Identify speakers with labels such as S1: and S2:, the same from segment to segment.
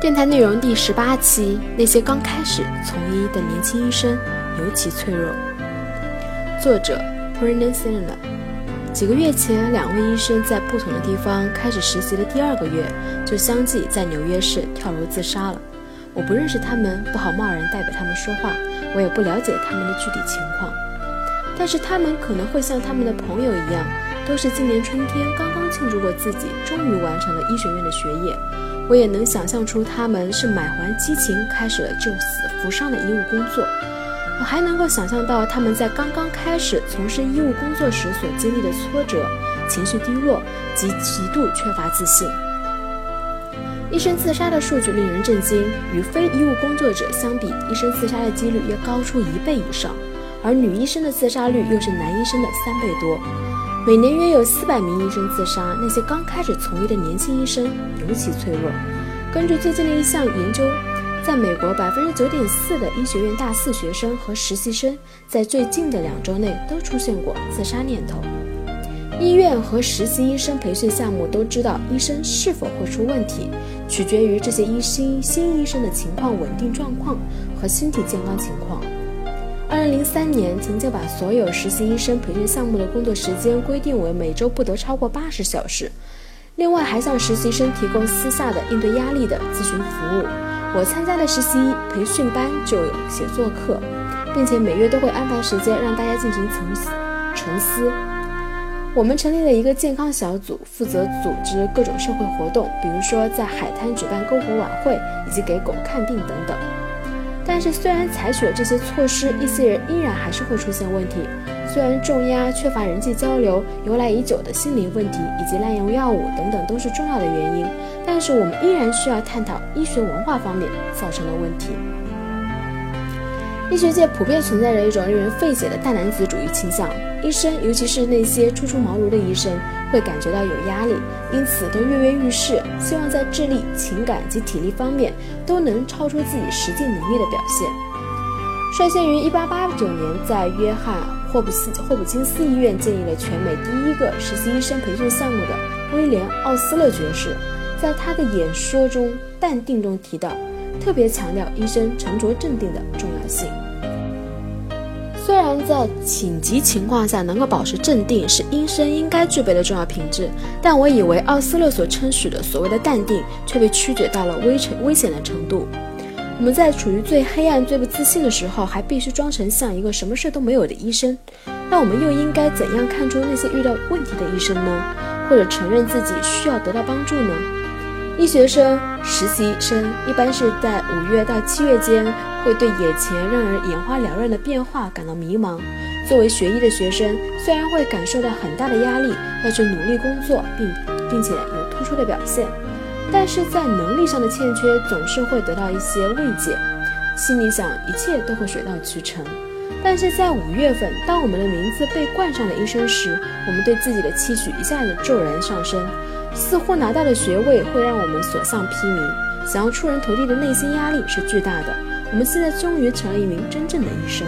S1: 电台内容第十八期：那些刚开始从医的年轻医生尤其脆弱。作者 p r e n a s i n a 几个月前，两位医生在不同的地方开始实习的第二个月，就相继在纽约市跳楼自杀了。我不认识他们，不好贸然代表他们说话，我也不了解他们的具体情况。但是他们可能会像他们的朋友一样，都是今年春天刚刚庆祝过自己终于完成了医学院的学业。我也能想象出他们是满怀激情开始了救死扶伤的医务工作。我还能够想象到他们在刚刚开始从事医务工作时所经历的挫折、情绪低落及极度缺乏自信。医生自杀的数据令人震惊，与非医务工作者相比，医生自杀的几率要高出一倍以上，而女医生的自杀率又是男医生的三倍多。每年约有四百名医生自杀，那些刚开始从医的年轻医生尤其脆弱。根据最近的一项研究，在美国，百分之九点四的医学院大四学生和实习生在最近的两周内都出现过自杀念头。医院和实习医生培训项目都知道，医生是否会出问题，取决于这些医新新医生的情况稳定状况和身体健康情况。二零零三年，曾经把所有实习医生培训项目的工作时间规定为每周不得超过八十小时。另外，还向实习生提供私下的应对压力的咨询服务。我参加的实习培训班就有写作课，并且每月都会安排时间让大家进行沉。沉思。我们成立了一个健康小组，负责组织各种社会活动，比如说在海滩举办篝火晚会，以及给狗看病等等。但是，虽然采取了这些措施，一些人依然还是会出现问题。虽然重压、缺乏人际交流、由来已久的心理问题以及滥用药物等等都是重要的原因，但是我们依然需要探讨医学文化方面造成的问题。医学界普遍存在着一种令人费解的大男子主义倾向，医生，尤其是那些初出茅庐的医生，会感觉到有压力，因此都跃跃欲试，希望在智力、情感及体力方面都能超出自己实际能力的表现。率先于1889年在约翰霍普斯霍普金斯医院建立了全美第一个实习医生培训项目的威廉奥斯勒爵士，在他的演说中《淡定》中提到。特别强调医生沉着镇定的重要性。虽然在紧急情况下能够保持镇定是医生应该具备的重要品质，但我以为奥斯勒所称许的所谓的淡定却被曲解到了危危险的程度。我们在处于最黑暗、最不自信的时候，还必须装成像一个什么事都没有的医生。那我们又应该怎样看出那些遇到问题的医生呢？或者承认自己需要得到帮助呢？医学生、实习生一般是在五月到七月间，会对眼前让人眼花缭乱的变化感到迷茫。作为学医的学生，虽然会感受到很大的压力，要去努力工作，并并且有突出的表现，但是在能力上的欠缺总是会得到一些慰藉，心里想一切都会水到渠成。但是在五月份，当我们的名字被冠上了医生时，我们对自己的期许一下子骤然上升。似乎拿到的学位会让我们所向披靡，想要出人头地的内心压力是巨大的。我们现在终于成了一名真正的医生。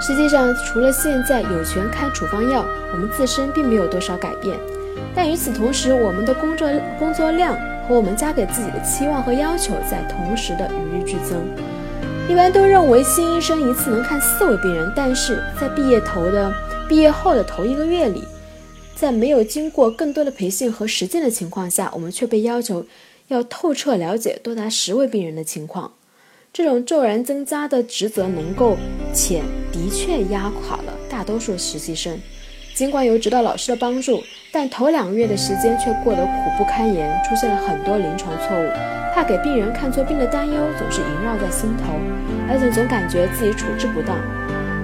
S1: 实际上，除了现在有权开处方药，我们自身并没有多少改变。但与此同时，我们的工作工作量和我们加给自己的期望和要求在同时的与日俱增。一般都认为新医生一次能看四位病人，但是在毕业头的毕业后的头一个月里。在没有经过更多的培训和实践的情况下，我们却被要求要透彻了解多达十位病人的情况。这种骤然增加的职责能够且的确压垮了大多数实习生。尽管有指导老师的帮助，但头两个月的时间却过得苦不堪言，出现了很多临床错误。怕给病人看错病的担忧总是萦绕在心头，而且总感觉自己处置不当。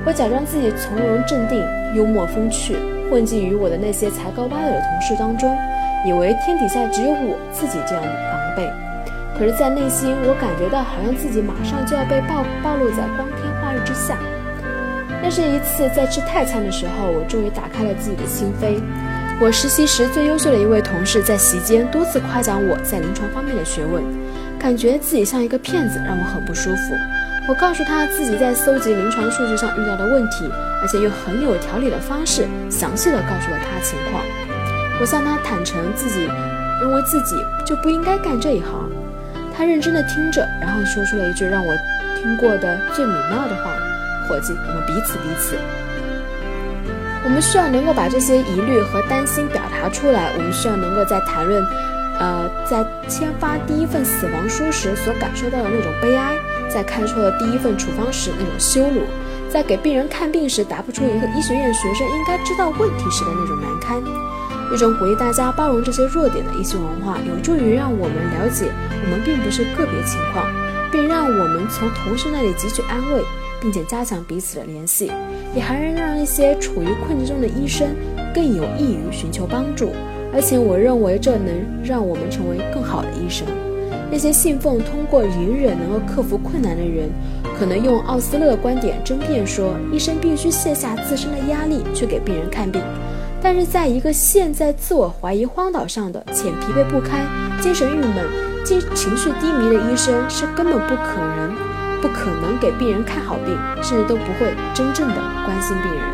S1: 我假装自己从容镇定，幽默风趣。混迹于我的那些才高八斗的同事当中，以为天底下只有我自己这样的狼狈。可是，在内心，我感觉到好像自己马上就要被暴暴露在光天化日之下。那是一次在吃泰餐的时候，我终于打开了自己的心扉。我实习时最优秀的一位同事在席间多次夸奖我在临床方面的学问，感觉自己像一个骗子，让我很不舒服。我告诉他自己在搜集临床数据上遇到的问题，而且用很有条理的方式详细的告诉了他情况。我向他坦诚自己认为自己就不应该干这一行，他认真的听着，然后说出了一句让我听过的最美妙的话：“伙计，我们彼此彼此。”我们需要能够把这些疑虑和担心表达出来。我们需要能够在谈论，呃，在签发第一份死亡书时所感受到的那种悲哀，在开出了第一份处方时那种羞辱，在给病人看病时答不出一个医学院学生应该知道问题时的那种难堪。一种鼓励大家包容这些弱点的医学文化，有助于让我们了解我们并不是个别情况，并让我们从同事那里汲取安慰。并且加强彼此的联系，也还能让一些处于困境中的医生更有益于寻求帮助。而且，我认为这能让我们成为更好的医生。那些信奉通过隐忍能够克服困难的人，可能用奥斯勒观点争辩说，医生必须卸下自身的压力去给病人看病。但是，在一个陷在自我怀疑荒岛上的且疲惫不堪、精神郁闷、精情绪低迷的医生，是根本不可能。不可能给病人看好病，甚至都不会真正的关心病人。